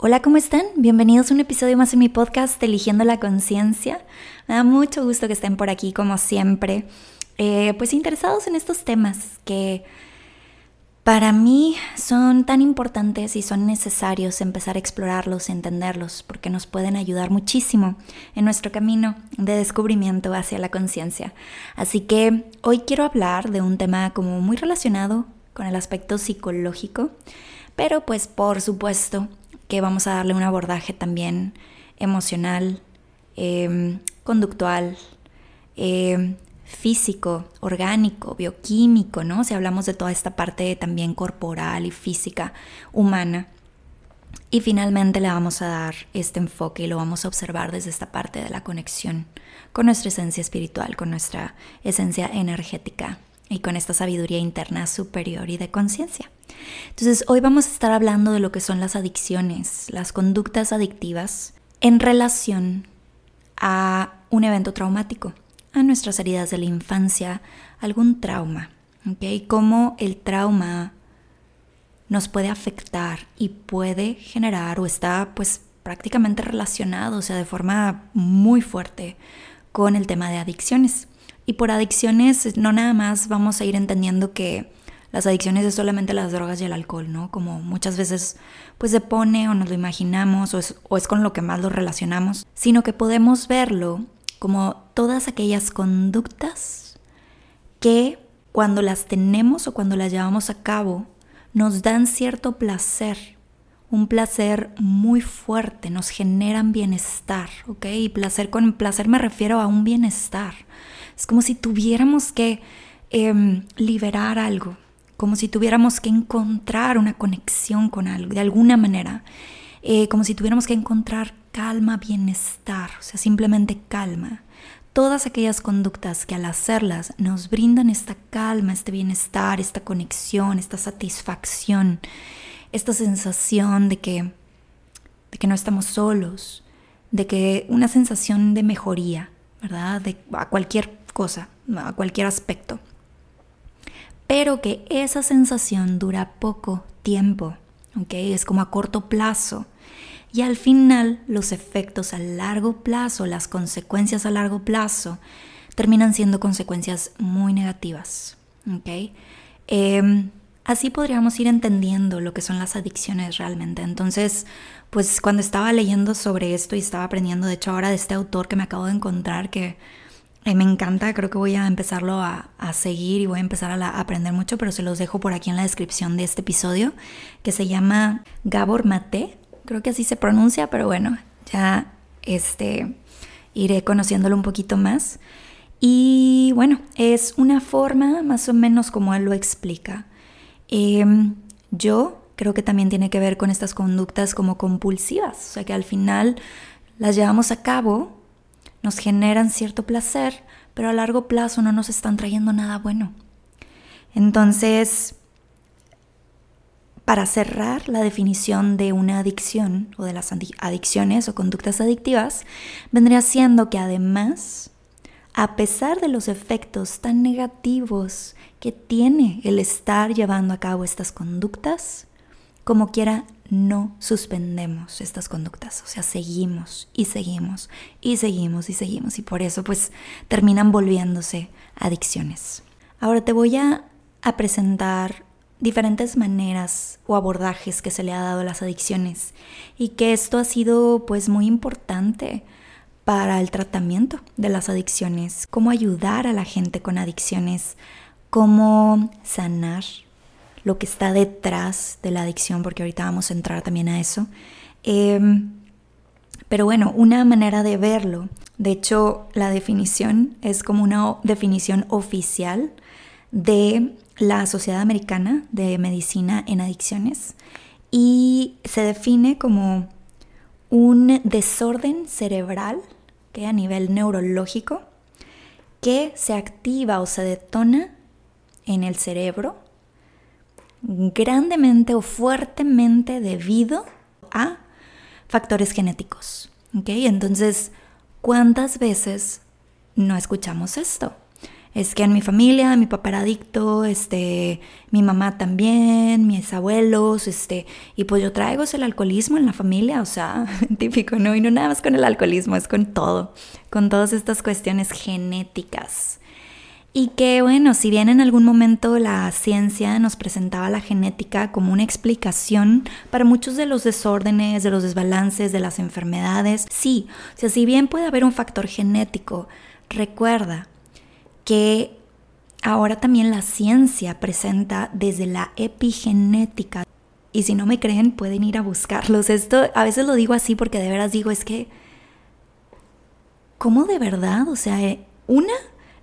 Hola, ¿cómo están? Bienvenidos a un episodio más en mi podcast Eligiendo la Conciencia. Me da mucho gusto que estén por aquí, como siempre, eh, pues interesados en estos temas que para mí son tan importantes y son necesarios empezar a explorarlos, entenderlos, porque nos pueden ayudar muchísimo en nuestro camino de descubrimiento hacia la conciencia. Así que hoy quiero hablar de un tema como muy relacionado con el aspecto psicológico, pero pues por supuesto que vamos a darle un abordaje también emocional, em, conductual, em, físico, orgánico, bioquímico, ¿no? Si hablamos de toda esta parte también corporal y física humana. Y finalmente le vamos a dar este enfoque y lo vamos a observar desde esta parte de la conexión con nuestra esencia espiritual, con nuestra esencia energética y con esta sabiduría interna superior y de conciencia. Entonces, hoy vamos a estar hablando de lo que son las adicciones, las conductas adictivas en relación a un evento traumático, a nuestras heridas de la infancia, algún trauma, ¿ok? Cómo el trauma nos puede afectar y puede generar o está pues prácticamente relacionado, o sea, de forma muy fuerte con el tema de adicciones. Y por adicciones no nada más vamos a ir entendiendo que las adicciones es solamente las drogas y el alcohol, ¿no? Como muchas veces pues se pone o nos lo imaginamos o es, o es con lo que más lo relacionamos, sino que podemos verlo como todas aquellas conductas que cuando las tenemos o cuando las llevamos a cabo nos dan cierto placer, un placer muy fuerte, nos generan bienestar, ¿ok? Y placer con placer me refiero a un bienestar es como si tuviéramos que em, liberar algo, como si tuviéramos que encontrar una conexión con algo, de alguna manera, eh, como si tuviéramos que encontrar calma, bienestar, o sea, simplemente calma. Todas aquellas conductas que al hacerlas nos brindan esta calma, este bienestar, esta conexión, esta satisfacción, esta sensación de que, de que no estamos solos, de que una sensación de mejoría, ¿verdad? De, a cualquier cosa, a cualquier aspecto. Pero que esa sensación dura poco tiempo, ¿ok? Es como a corto plazo. Y al final los efectos a largo plazo, las consecuencias a largo plazo, terminan siendo consecuencias muy negativas, ¿ok? Em, así podríamos ir entendiendo lo que son las adicciones realmente. Entonces, pues cuando estaba leyendo sobre esto y estaba aprendiendo, de hecho ahora de este autor que me acabo de encontrar, que me encanta, creo que voy a empezarlo a, seguir y voy a empezar a, aprender mucho, pero se los dejo por aquí en la descripción de este episodio, que se llama Gabor Mate, creo que así se pronuncia, pero bueno, ya este, iré conociéndolo un poquito más. Y bueno, es una forma más o menos como él lo explica. Em, yo creo que también tiene que ver con estas conductas como compulsivas, o sea que al final las llevamos a cabo nos generan cierto placer, pero a largo plazo no nos están trayendo nada bueno. Entonces, para cerrar la definición de una adicción o de las adicciones o conductas adictivas, vendría siendo que además, a pesar de los efectos tan negativos que tiene el estar llevando a cabo estas conductas, como quiera no suspendemos estas conductas, o sea, seguimos y seguimos y seguimos y seguimos y por eso pues terminan volviéndose adicciones. Ahora te voy a, presentar diferentes maneras o abordajes que se le ha dado a las adicciones y que esto ha sido pues muy importante para el tratamiento de las adicciones, cómo ayudar a la gente con adicciones, cómo sanar lo que está detrás de la adicción, porque ahorita vamos a entrar también a eso. Em, pero bueno, una manera de verlo, de hecho la definición es como una definición oficial de la Sociedad Americana de Medicina en Adicciones y se define como un desorden cerebral que a nivel neurológico que se activa o se detona en el cerebro grandemente o fuertemente debido a factores genéticos. Entonces, ¿cuántas veces no escuchamos esto? es que en mi familia mi papá era adicto, este, mi mamá también, mis abuelos, este, y pues yo traigo el alcoholismo en la familia, o sea, típico, ¿no? Y no nada más con el alcoholismo, es con todo, con todas estas cuestiones genéticas. Y que bueno, si bien en algún momento la ciencia nos presentaba la genética como una explicación para muchos de los desórdenes, de los desbalances, de las enfermedades, sí, o sea, si bien puede haber un factor genético, recuerda, que ahora también la ciencia presenta desde la epigenética. Y si no me creen, pueden ir a buscarlos. Esto a veces lo digo así porque de veras digo, es que, ¿cómo de verdad? O sea, eh, una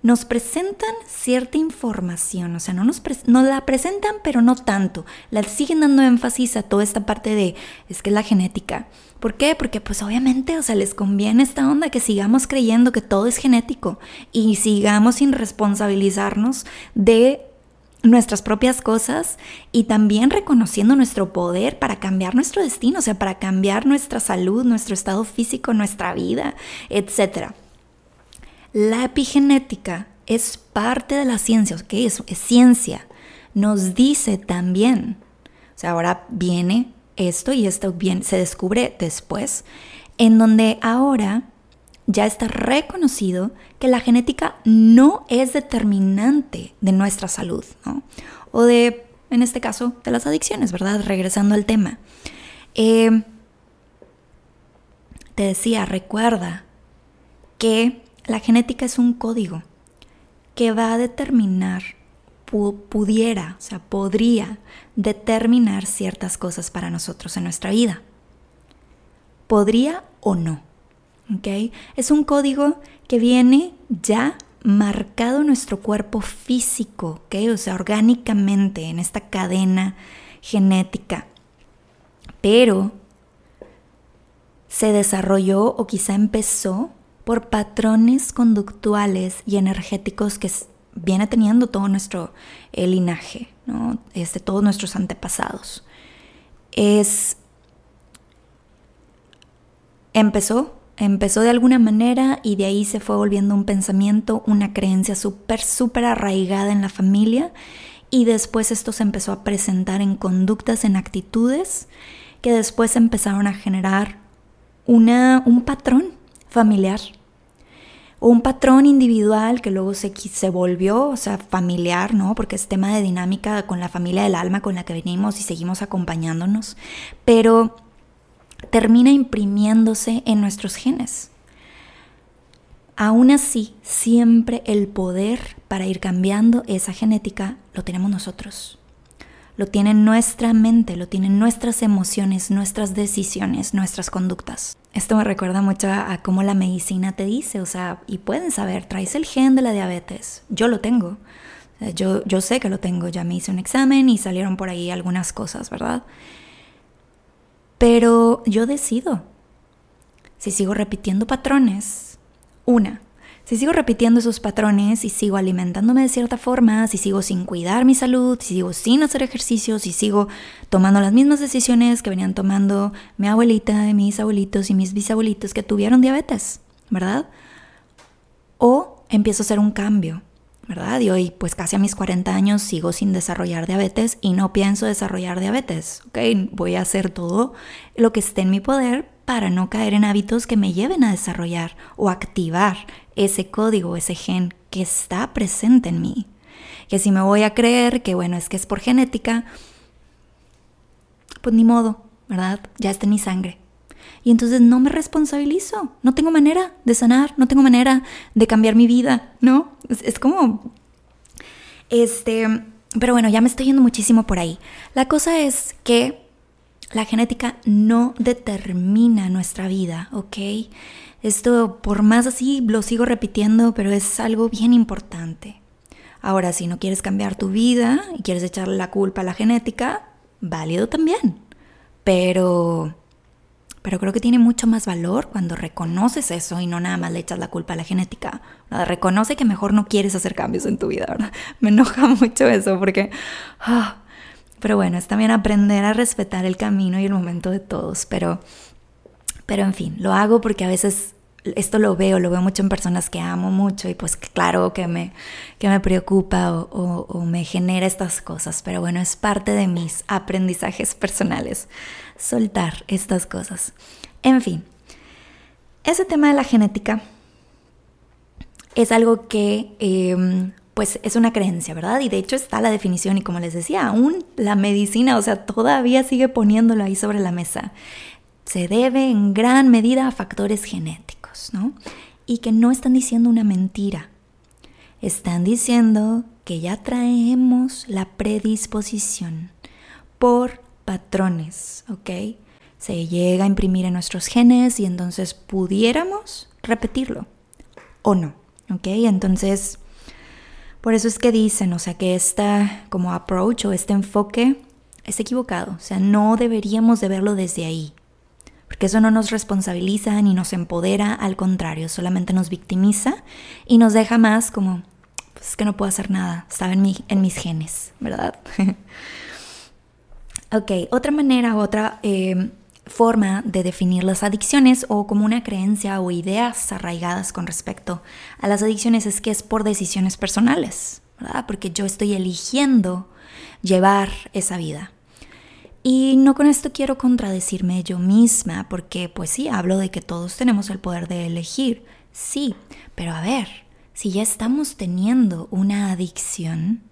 nos presentan cierta información, o sea, no nos, la presentan, pero no tanto. La siguen dando énfasis a toda esta parte de, es que la genética. ¿Por qué? Porque pues obviamente, o sea, les conviene esta onda que sigamos creyendo que todo es genético y sigamos sin responsabilizarnos de nuestras propias cosas y también reconociendo nuestro poder para cambiar nuestro destino, o sea, para cambiar nuestra salud, nuestro estado físico, nuestra vida, etcétera. La epigenética es parte de la ciencia, ¿ok? Es, es ciencia. Nos dice también, o sea, ahora viene esto y esto bien, se descubre después, en donde ahora ya está reconocido que la genética no es determinante de nuestra salud, ¿no? O de, en este caso, de las adicciones, ¿verdad? Regresando al tema. Eh, te decía, recuerda que la genética es un código que va a determinar, pudiera, o sea, podría determinar ciertas cosas para nosotros en nuestra vida. Podría o no. ¿ok? Es un código que viene ya marcado nuestro cuerpo físico, ¿ok? o sea, orgánicamente en esta cadena genética. Pero se desarrolló o quizá empezó por patrones conductuales y energéticos que viene teniendo todo nuestro linaje, ¿no? este, todos nuestros antepasados. Es, empezó, empezó de alguna manera y de ahí se fue volviendo un pensamiento, una creencia súper, súper arraigada en la familia y después esto se empezó a presentar en conductas, en actitudes que después empezaron a generar una, un patrón familiar un patrón individual que luego se, se volvió, o sea, familiar, ¿no? Porque es tema de dinámica con la familia del alma con la que venimos y seguimos acompañándonos, pero termina imprimiéndose en nuestros genes. Aún así, siempre el poder para ir cambiando esa genética lo tenemos nosotros lo tiene nuestra mente, lo tienen nuestras emociones, nuestras decisiones, nuestras conductas. Esto me recuerda mucho a, cómo la medicina te dice, o sea, y pueden saber, traes el gen de la diabetes, yo lo tengo, yo, yo sé que lo tengo, ya me hice un examen y salieron por ahí algunas cosas, ¿verdad? Pero yo decido si sigo repitiendo patrones. Una, si sigo repitiendo esos patrones y sigo alimentándome de cierta forma, si sigo sin cuidar mi salud, si sigo sin hacer ejercicio, si sigo tomando las mismas decisiones que venían tomando mi abuelita, mis abuelitos y mis bisabuelitos que tuvieron diabetes, ¿verdad? O empiezo a hacer un cambio, ¿verdad? Y hoy, pues casi a mis 40 años, sigo sin desarrollar diabetes y no pienso desarrollar diabetes, ¿ok? Voy a hacer todo lo que esté en mi poder para no caer en hábitos que me lleven a desarrollar o activar ese código, ese gen que está presente en mí. Que si me voy a creer que, bueno, es que es por genética, pues ni modo, ¿verdad? Ya está en mi sangre. Y entonces no me responsabilizo, no tengo manera de sanar, no tengo manera de cambiar mi vida, ¿no? Es, es como... Este, pero bueno, ya me estoy yendo muchísimo por ahí. La cosa es que la genética no determina nuestra vida, ¿ok? Esto, por más así, lo sigo repitiendo, pero es algo bien importante. Ahora, si no quieres cambiar tu vida y quieres echarle la culpa a la genética, válido también. Pero, pero creo que tiene mucho más valor cuando reconoces eso y no nada más le echas la culpa a la genética. Reconoce que mejor no quieres hacer cambios en tu vida, ¿verdad? Me enoja mucho eso porque... Ah, pero bueno, es también aprender a respetar el camino y el momento de todos. Pero, pero en fin, lo hago porque a veces esto lo veo, lo veo mucho en personas que amo mucho y pues claro que me, que me preocupa o, me genera estas cosas, pero bueno, es parte de mis aprendizajes personales, soltar estas cosas. En fin, ese tema de la genética es algo que em, pues es una creencia, ¿verdad? Y de hecho está la definición y como les decía, aún la medicina, o sea, todavía sigue poniéndolo ahí sobre la mesa. Se debe en gran medida a factores genéticos, ¿no? Y que no están diciendo una mentira. Están diciendo que ya traemos la predisposición por patrones, ¿ok? Se llega a imprimir en nuestros genes y entonces pudiéramos repetirlo o no. ¿ok? Entonces, por eso es que dicen, o sea, que esta como approach o este enfoque es equivocado, o sea, no deberíamos de verlo desde ahí, porque eso no nos responsabiliza ni nos empodera, al contrario, solamente nos victimiza y nos deja más como, pues que no puedo hacer nada, estaba en, mi, en mis genes, ¿verdad? ok, otra manera, otra... Eh, forma de definir las adicciones o como una creencia o ideas arraigadas con respecto a las adicciones es que es por decisiones personales, ¿verdad? Porque yo estoy eligiendo llevar esa vida. Y no con esto quiero contradecirme yo misma, porque pues sí, hablo de que todos tenemos el poder de elegir, sí, pero a ver, si ya estamos teniendo una adicción,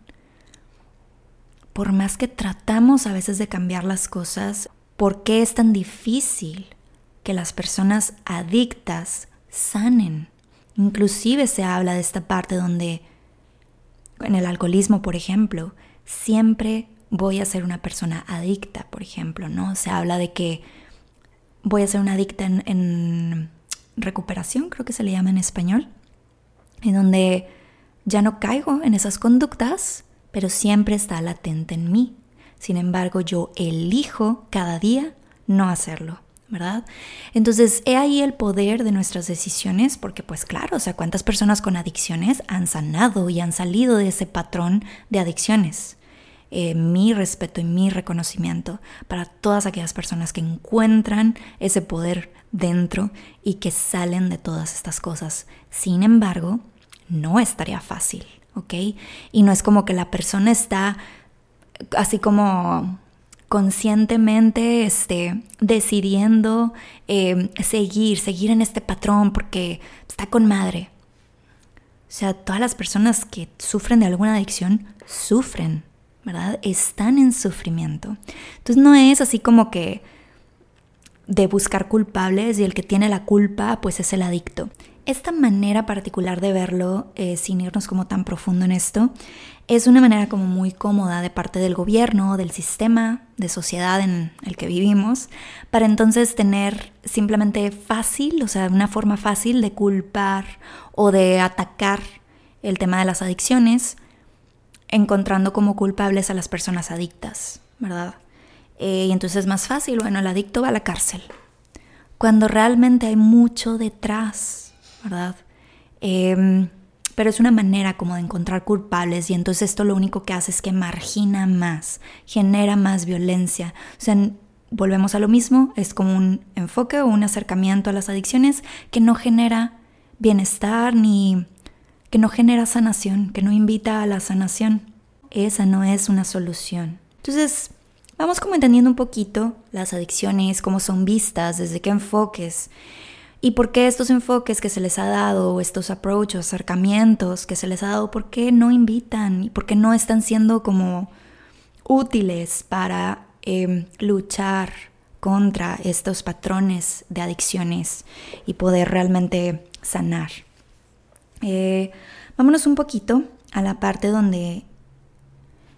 por más que tratamos a veces de cambiar las cosas, ¿Por qué es tan difícil que las personas adictas sanen? Inclusive se habla de esta parte donde en el alcoholismo, por ejemplo, siempre voy a ser una persona adicta, por ejemplo, ¿no? Se habla de que voy a ser una adicta en, en recuperación, creo que se le llama en español, en donde ya no caigo en esas conductas, pero siempre está latente en mí. Sin embargo, yo elijo cada día no hacerlo. ¿verdad? Entonces, he ahí el poder de nuestras decisiones, porque pues claro, o sea, cuántas personas con adicciones han sanado y han salido de ese patrón de adicciones. Eh, mi respeto y mi reconocimiento para todas aquellas personas que encuentran ese poder dentro y que salen de todas estas cosas. Sin embargo, no estaría fácil, ¿ok? Y no es como que la persona está así como conscientemente este, decidiendo em, seguir, seguir en este patrón porque está con madre. O sea, todas las personas que sufren de alguna adicción sufren, ¿verdad? Están en sufrimiento. Entonces no es así como que de buscar culpables y el que tiene la culpa pues es el adicto. Esta manera particular de verlo, eh, sin irnos como tan profundo en esto, es una manera como muy cómoda de parte del gobierno, del sistema de sociedad en el que vivimos, para entonces tener simplemente fácil, o sea, una forma fácil de culpar o de atacar el tema de las adicciones, encontrando como culpables a las personas adictas, ¿verdad? Eh, y entonces es más fácil, bueno, el adicto va a la cárcel, cuando realmente hay mucho detrás, ¿verdad? Em, pero es una manera como de encontrar culpables y entonces esto lo único que hace es que margina más, genera más violencia. O sea, volvemos a lo mismo, es como un enfoque o un acercamiento a las adicciones que no genera bienestar ni que no genera sanación, que no invita a la sanación. Esa no es una solución. Entonces, vamos como entendiendo un poquito las adicciones, cómo son vistas, desde qué enfoques. ¿Y por qué estos enfoques que se les ha dado, estos approaches, acercamientos que se les ha dado, por qué no invitan y por qué no están siendo como útiles para em, luchar contra estos patrones de adicciones y poder realmente sanar? Eh, vámonos un poquito a la parte donde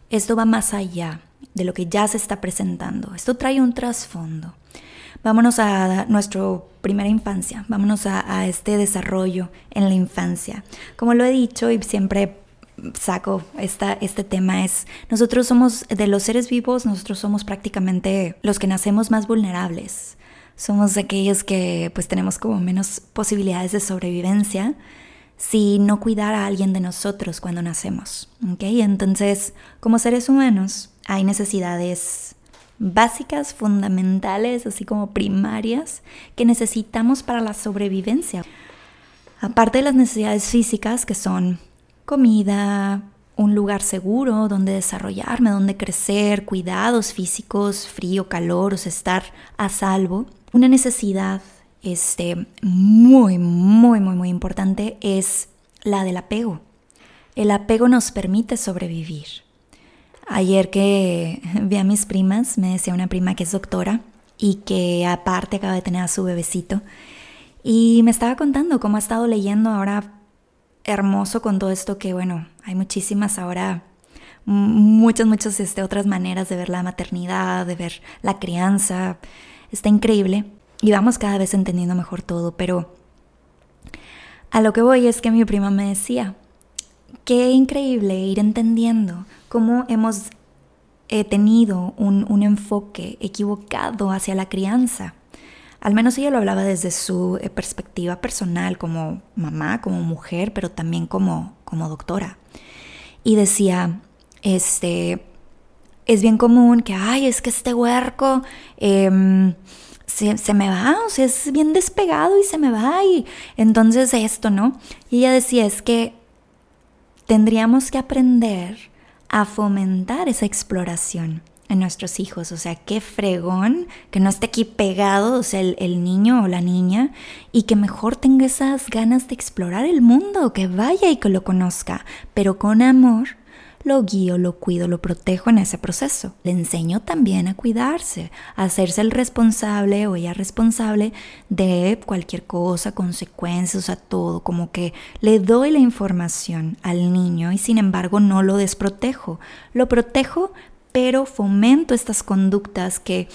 esto va más allá de lo que ya se está presentando. Esto trae un trasfondo. Vámonos a nuestra primera infancia, vámonos a, este desarrollo en la infancia. Como lo he dicho y siempre saco esta, este tema es, nosotros somos, de los seres vivos, nosotros somos prácticamente los que nacemos más vulnerables. Somos aquellos que pues tenemos como menos posibilidades de sobrevivencia si no cuidar a alguien de nosotros cuando nacemos. ¿okay? Entonces, como seres humanos, hay necesidades básicas, fundamentales, así como primarias, que necesitamos para la sobrevivencia. Aparte de las necesidades físicas, que son comida, un lugar seguro donde desarrollarme, donde crecer, cuidados físicos, frío, calor, o estar a salvo. Una necesidad este, muy, muy, muy, muy importante es la del apego. El apego nos permite sobrevivir. Ayer que vi a mis primas, me decía una prima que es doctora y que aparte acaba de tener a su bebecito. Y me estaba contando cómo ha estado leyendo ahora hermoso con todo esto que, bueno, hay muchísimas ahora, muchas, muchas este, otras maneras de ver la maternidad, de ver la crianza. Está increíble y vamos cada vez entendiendo mejor todo, pero a lo que voy es que mi prima me decía, qué increíble ir entendiendo cómo hemos eh, tenido un, un enfoque equivocado hacia la crianza al menos ella lo hablaba desde su eh, perspectiva personal como mamá, como mujer, pero también como, como doctora. Y decía, este, es bien común que, ay, es que este huerco em, se, se, me va, o sea, es bien despegado y se me va, y entonces esto, ¿no? Y ella decía, es que tendríamos que aprender a fomentar esa exploración en nuestros hijos. O sea, qué fregón que no esté aquí pegado, sea, el, niño o la niña, y que mejor tenga esas ganas de explorar el mundo, que vaya y que lo conozca, pero con amor. Lo guío, lo cuido, lo protejo en ese proceso. Le enseño también a cuidarse, a hacerse el responsable o ella responsable de cualquier cosa, consecuencias, a todo. Como que le doy la información al niño y sin embargo no lo desprotejo. Lo protejo, pero fomento estas conductas que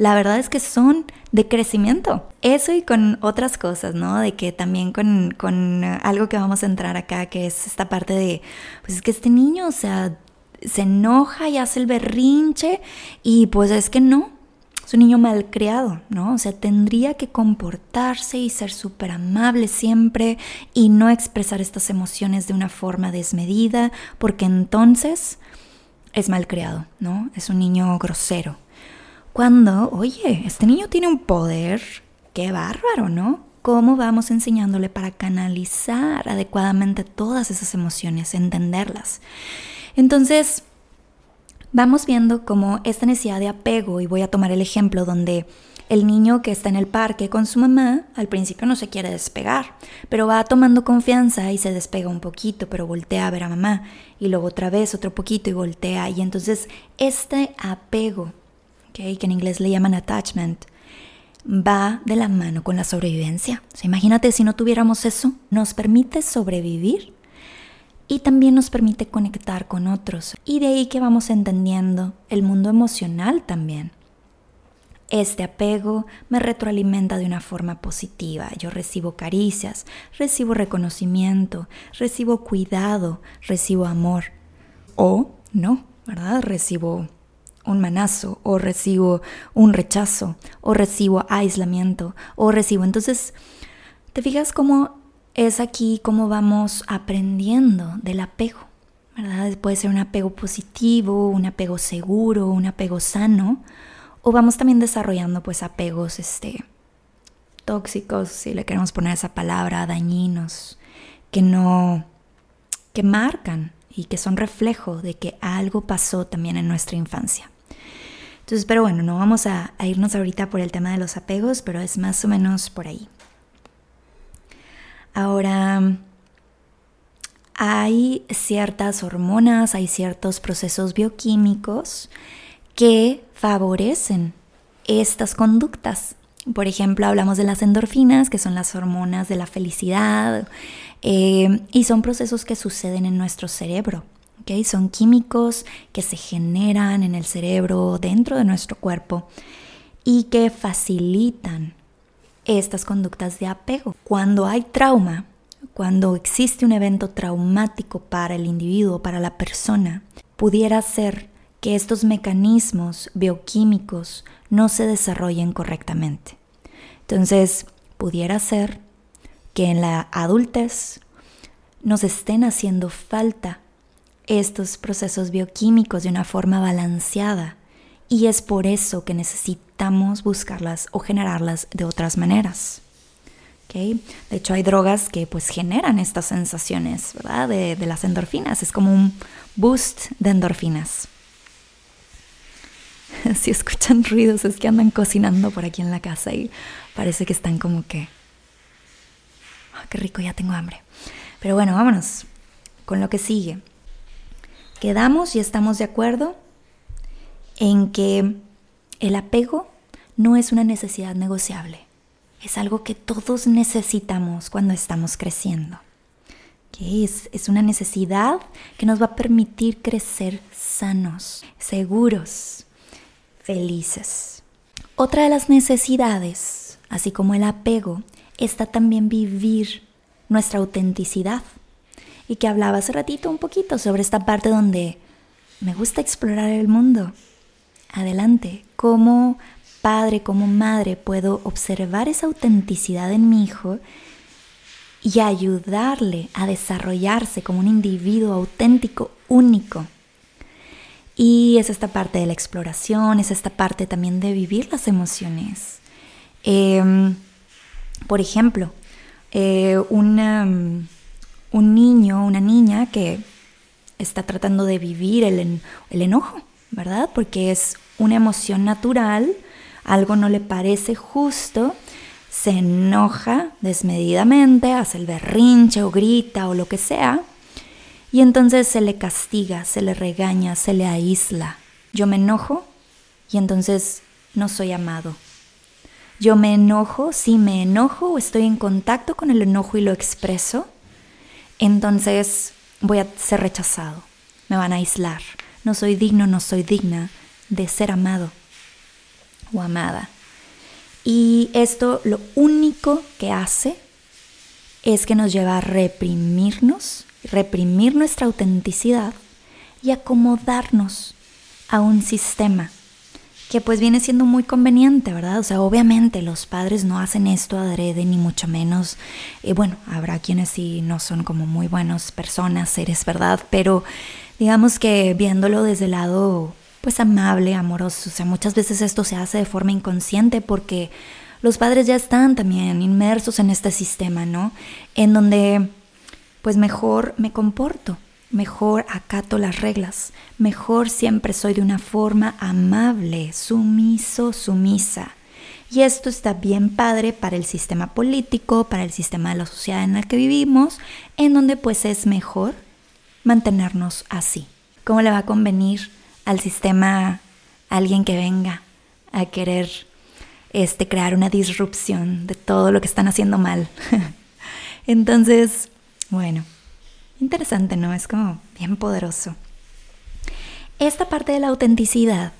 la verdad es que son de crecimiento. Eso y con otras cosas, ¿no? De que también con, con algo que vamos a entrar acá, que es esta parte de, pues es que este niño, o sea, se enoja y hace el berrinche y pues es que no, es un niño malcriado, ¿no? O sea, tendría que comportarse y ser súper amable siempre y no expresar estas emociones de una forma desmedida, porque entonces es mal criado, ¿no? Es un niño grosero. Cuando, oye, este niño tiene un poder, qué bárbaro, ¿no? ¿Cómo vamos enseñándole para canalizar adecuadamente todas esas emociones, entenderlas? Entonces, vamos viendo cómo esta necesidad de apego, y voy a tomar el ejemplo donde el niño que está en el parque con su mamá al principio no se quiere despegar, pero va tomando confianza y se despega un poquito, pero voltea a ver a mamá y luego otra vez otro poquito y voltea. Y entonces este apego, que en inglés le llaman attachment, va de la mano con la sobrevivencia. imagínate si no tuviéramos eso, nos permite sobrevivir y también nos permite conectar con otros. Y de ahí que vamos entendiendo el mundo emocional también. Este apego me retroalimenta de una forma positiva. Yo recibo caricias, recibo reconocimiento, recibo cuidado, recibo amor. O no, ¿verdad? Recibo un manazo, o recibo un rechazo, o recibo aislamiento, o recibo. Entonces, ¿te fijas cómo es aquí, cómo vamos aprendiendo del apego? ¿verdad? Puede ser un apego positivo, un apego seguro, un apego sano o vamos también desarrollando pues apegos este tóxicos, si le queremos poner esa palabra, dañinos, que no que marcan y que son reflejo de que algo pasó también en nuestra infancia. Entonces, pero bueno, no vamos a, a irnos ahorita por el tema de los apegos, pero es más o menos por ahí. Ahora, hay ciertas hormonas, hay ciertos procesos bioquímicos que favorecen estas conductas. Por ejemplo, hablamos de las endorfinas, que son las hormonas de la felicidad, eh, y son procesos que suceden en nuestro cerebro. Son químicos que se generan en el cerebro, dentro de nuestro cuerpo, y que facilitan estas conductas de apego. Cuando hay trauma, cuando existe un evento traumático para el individuo, para la persona, pudiera ser que estos mecanismos bioquímicos no se desarrollen correctamente. Entonces, pudiera ser que en la adultez nos estén haciendo falta estos procesos bioquímicos de una forma balanceada Y es por eso que necesitamos buscarlas o generarlas de otras maneras. De hecho, hay drogas que pues generan estas sensaciones, ¿verdad? De, de las endorfinas. Es como un boost de endorfinas. si escuchan ruidos es que andan cocinando por aquí en la casa y parece que están como que... Ah, qué rico, ya tengo hambre. Pero bueno, vámonos con lo que sigue. Quedamos y estamos de acuerdo en que el apego no es una necesidad negociable. Es algo que todos necesitamos cuando estamos creciendo. Es, es una necesidad que nos va a permitir crecer sanos, seguros, felices. Otra de las necesidades, así como el apego, está también vivir nuestra autenticidad. Y que hablaba hace ratito un poquito sobre esta parte donde me gusta explorar el mundo. Adelante, como padre, como madre, puedo observar esa autenticidad en mi hijo y ayudarle a desarrollarse como un individuo auténtico, único. Y es esta parte de la exploración, es esta parte también de vivir las emociones. Em, por ejemplo, eh, un niño, una niña que está tratando de vivir el, el enojo, ¿verdad? Porque es una emoción natural, algo no le parece justo, se enoja desmedidamente, hace el berrinche o grita o lo que sea, y entonces se le castiga, se le regaña, se le aísla. Yo me enojo y entonces no soy amado. Yo me enojo, si me enojo o estoy en contacto con el enojo y lo expreso, entonces voy a ser rechazado, me van a aislar. No soy digno, no soy digna de ser amado o amada. Y esto lo único que hace es que nos lleva a reprimirnos reprimir nuestra autenticidad y acomodarnos a un sistema que pues viene siendo muy conveniente, ¿verdad? O sea, obviamente los padres no hacen esto adrede ni mucho menos. Y bueno, habrá quienes sí no son como muy buenos personas, seres, ¿verdad? Pero digamos que viéndolo desde el lado pues amable, amoroso, o sea, muchas veces esto se hace de forma inconsciente porque los padres ya están también inmersos en este sistema, ¿no? En donde pues mejor me comporto, mejor acato las reglas, mejor siempre soy de una forma amable, sumiso, sumisa. Y esto está bien padre para el sistema político, para el sistema de la sociedad en el que vivimos, en donde pues es mejor mantenernos así. ¿Cómo le va a convenir al sistema alguien que venga a querer este, crear una disrupción de todo lo que están haciendo mal? Entonces, bueno, interesante, ¿no? Es como bien poderoso. Esta parte de la autenticidad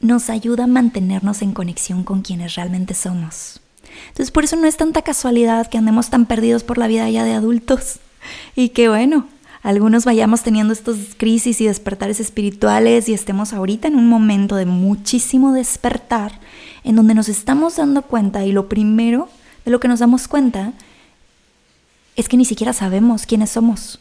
nos ayuda a mantenernos en conexión con quienes realmente somos. Entonces por eso no es tanta casualidad que andemos tan perdidos por la vida ya de adultos y que bueno, algunos vayamos teniendo estos crisis y despertares espirituales y estemos ahorita en un momento de muchísimo despertar en donde nos estamos dando cuenta y lo primero de lo que nos damos cuenta es que ni siquiera sabemos quiénes somos.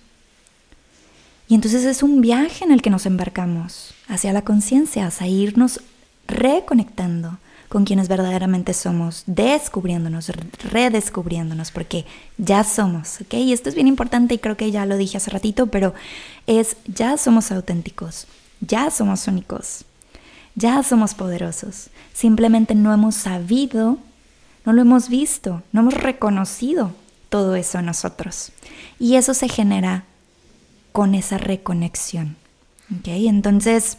Y entonces es un viaje en el que nos embarcamos hacia la conciencia, hacia irnos reconectando con quienes verdaderamente somos, descubriéndonos, redescubriéndonos, porque ya somos, ¿ok? Y esto es bien importante y creo que ya lo dije hace ratito, pero es ya somos auténticos, ya somos únicos, ya somos poderosos. Simplemente no hemos sabido, no lo hemos visto, no hemos reconocido todo eso en nosotros. Y eso se genera con esa reconexión. ¿okay? Entonces,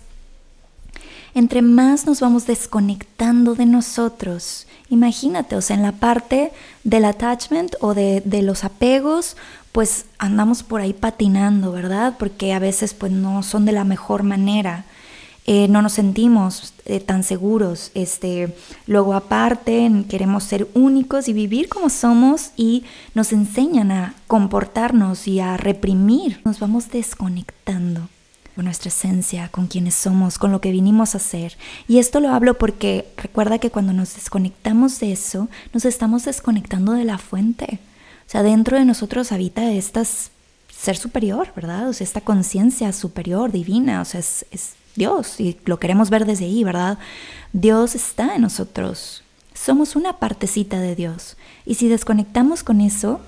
entre más nos vamos desconectando de nosotros, imagínate, o sea, en la parte del attachment o de, de los apegos, pues andamos por ahí patinando, ¿verdad? Porque a veces pues no son de la mejor manera. Eh, no nos sentimos eh, tan seguros. Este, luego aparte queremos ser únicos y vivir como somos y nos enseñan a comportarnos y a reprimir. Nos vamos desconectando con nuestra esencia, con quienes somos, con lo que vinimos a ser. Y esto lo hablo porque recuerda que cuando nos desconectamos de eso, nos estamos desconectando de la fuente. O sea, dentro de nosotros habita estas ser superior, ¿verdad? O sea, esta conciencia superior, divina, o sea, es, es Dios y lo queremos ver desde ahí, ¿verdad? Dios está en nosotros. Somos una partecita de Dios. Y si desconectamos con eso,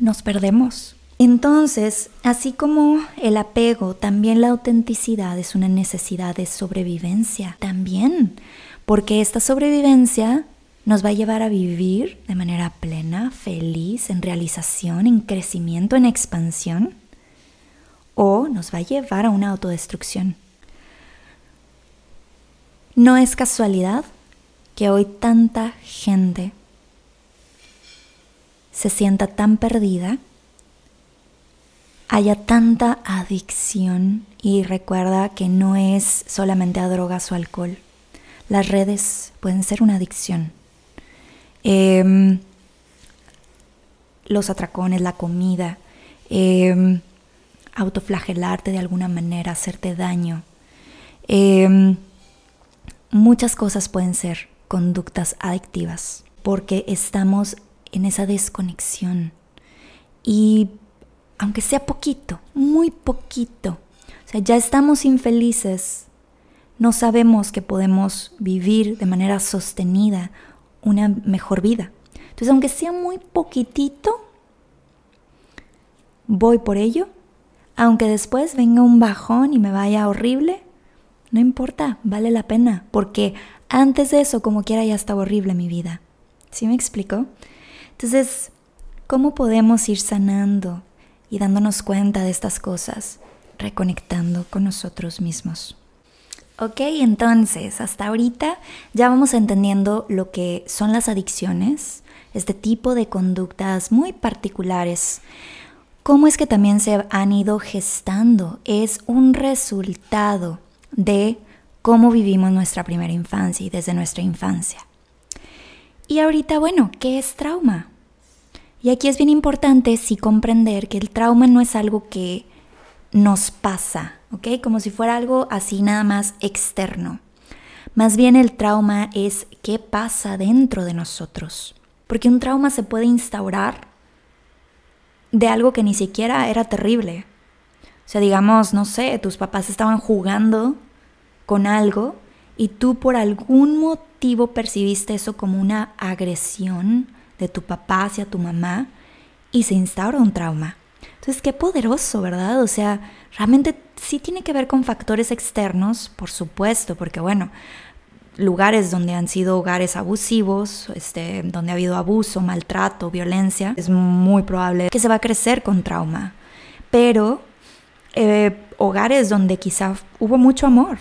nos perdemos. Entonces, así como el apego, también la autenticidad es una necesidad de sobrevivencia. También, porque esta sobrevivencia nos va a llevar a vivir de manera plena, feliz, en realización, en crecimiento, en expansión, o nos va a llevar a una autodestrucción. No es casualidad que hoy tanta gente se sienta tan perdida haya tanta adicción y recuerda que no es solamente a drogas o alcohol. Las redes pueden ser una adicción. Em, los atracones, la comida, em, autoflagelarte de alguna manera, hacerte daño. Em, muchas cosas pueden ser conductas adictivas porque estamos en esa desconexión. Y aunque sea poquito, muy poquito. O sea, ya estamos infelices, no sabemos que podemos vivir de manera sostenida una mejor vida. Entonces, aunque sea muy poquitito, voy por ello. Aunque después venga un bajón y me vaya horrible, no importa, vale la pena, porque antes de eso, como quiera, ya estaba horrible mi vida. ¿Sí me explico? Entonces, ¿cómo podemos ir sanando y dándonos cuenta de estas cosas, reconectando con nosotros mismos. Ok, entonces, hasta ahorita ya vamos entendiendo lo que son las adicciones, este tipo de conductas muy particulares. ¿Cómo es que también se han ido gestando? Es un resultado de cómo vivimos nuestra primera infancia y desde nuestra infancia. Y ahorita, bueno, ¿qué es trauma? Y aquí es bien importante sí comprender que el trauma no es algo que nos pasa, ¿ok? Como si fuera algo así nada más externo. Más bien el trauma es qué pasa dentro de nosotros. Porque un trauma se puede instaurar de algo que ni siquiera era terrible. O sea, digamos, no sé, tus papás estaban jugando con algo y tú por algún motivo percibiste eso como una agresión de tu papá hacia tu mamá y se instaura un trauma. Entonces, qué poderoso, ¿verdad? O sea, realmente sí tiene que ver con factores externos, por supuesto, porque bueno, lugares donde han sido hogares abusivos, este, donde ha habido abuso, maltrato, violencia, es muy probable que se va a crecer con trauma. Pero eh, hogares donde quizá hubo mucho amor,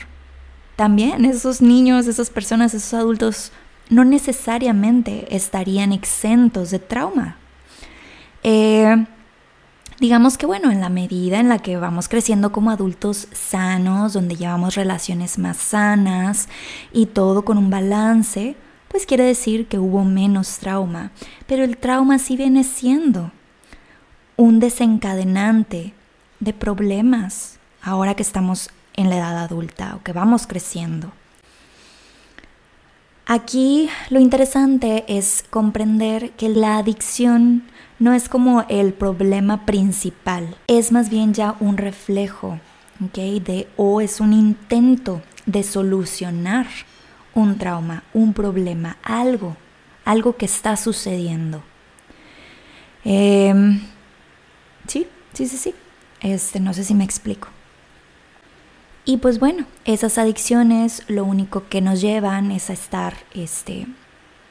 también esos niños, esas personas, esos adultos no necesariamente estarían exentos de trauma. Eh, digamos que bueno, en la medida en la que vamos creciendo como adultos sanos, donde llevamos relaciones más sanas y todo con un balance, pues quiere decir que hubo menos trauma. Pero el trauma sí viene siendo un desencadenante de problemas ahora que estamos en la edad adulta o que vamos creciendo. Aquí lo interesante es comprender que la adicción no es como el problema principal, es más bien ya un reflejo, De, o es un intento de solucionar un trauma, un problema, algo, algo que está sucediendo. Em, sí, sí, sí, sí. Este, no sé si me explico. Y pues bueno, esas adicciones lo único que nos llevan es a estar este,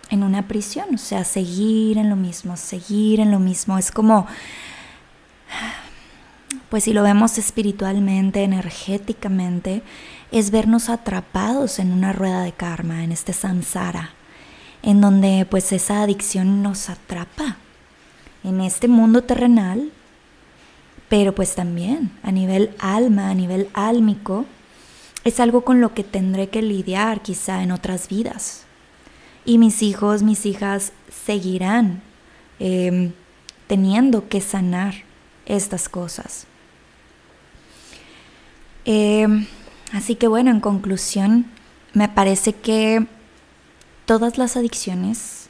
en una prisión, o sea, seguir en lo mismo, seguir en lo mismo. Es como, pues si lo vemos espiritualmente, energéticamente, es vernos atrapados en una rueda de karma, en este samsara, en donde pues esa adicción nos atrapa en este mundo terrenal pero pues también a nivel alma, a nivel álmico, es algo con lo que tendré que lidiar quizá en otras vidas. Y mis hijos, mis hijas seguirán em, teniendo que sanar estas cosas. Em, así que bueno, en conclusión, me parece que todas las adicciones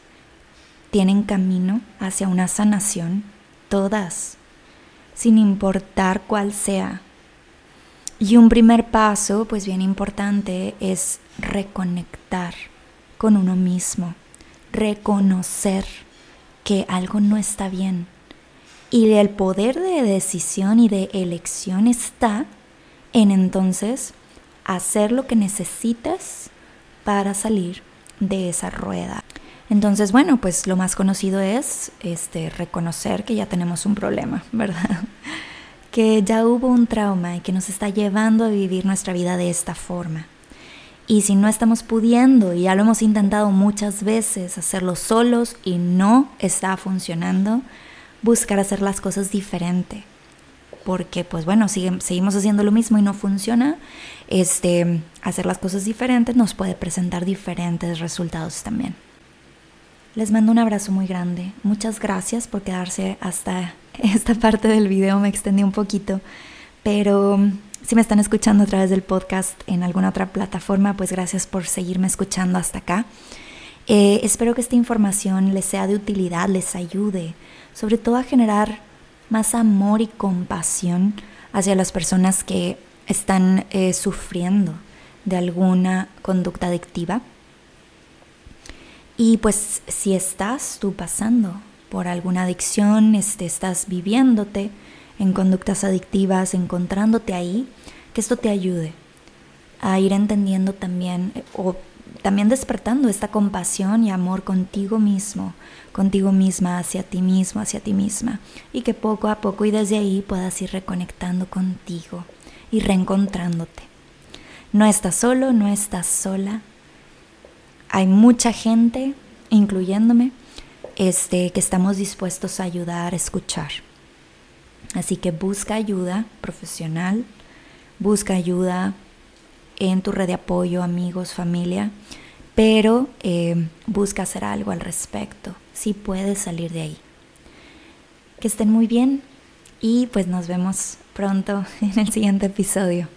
tienen camino hacia una sanación, todas sin importar cuál sea. Y un primer paso, pues bien importante, es reconectar con uno mismo, reconocer que algo no está bien. Y el poder de decisión y de elección está en entonces hacer lo que necesitas para salir de esa rueda. Entonces, bueno, pues lo más conocido es este reconocer que ya tenemos un problema, ¿verdad? que ya hubo un trauma y que nos está llevando a vivir nuestra vida de esta forma. Y si no estamos pudiendo, y ya lo hemos intentado muchas veces, hacerlo solos y no está funcionando, buscar hacer las cosas diferente. Porque, pues bueno, seguimos haciendo lo mismo y no funciona. Este, hacer las cosas diferentes nos puede presentar diferentes resultados también. Les mando un abrazo muy grande. Muchas gracias por quedarse hasta esta parte del video. Me extendí un poquito. Pero si me están escuchando a través del podcast en alguna otra plataforma, pues gracias por seguirme escuchando hasta acá. Eh, espero que esta información les sea de utilidad, les ayude, sobre todo a generar más amor y compasión hacia las personas que están eh, sufriendo de alguna conducta adictiva y pues si estás tú pasando por alguna adicción, este, estás viviéndote en conductas adictivas, encontrándote ahí, que esto te ayude a ir entendiendo también o también despertando esta compasión y amor contigo mismo, contigo misma, hacia ti mismo, hacia ti misma, y que poco a poco y desde ahí puedas ir reconectando contigo y reencontrándote. No estás solo, no estás sola, hay mucha gente, incluyéndome, este, que estamos dispuestos a ayudar, a escuchar. Así que busca ayuda profesional, busca ayuda en tu red de apoyo, amigos, familia, pero eh, busca hacer algo al respecto, si puedes salir de ahí. Que estén muy bien y pues nos vemos pronto en el siguiente episodio.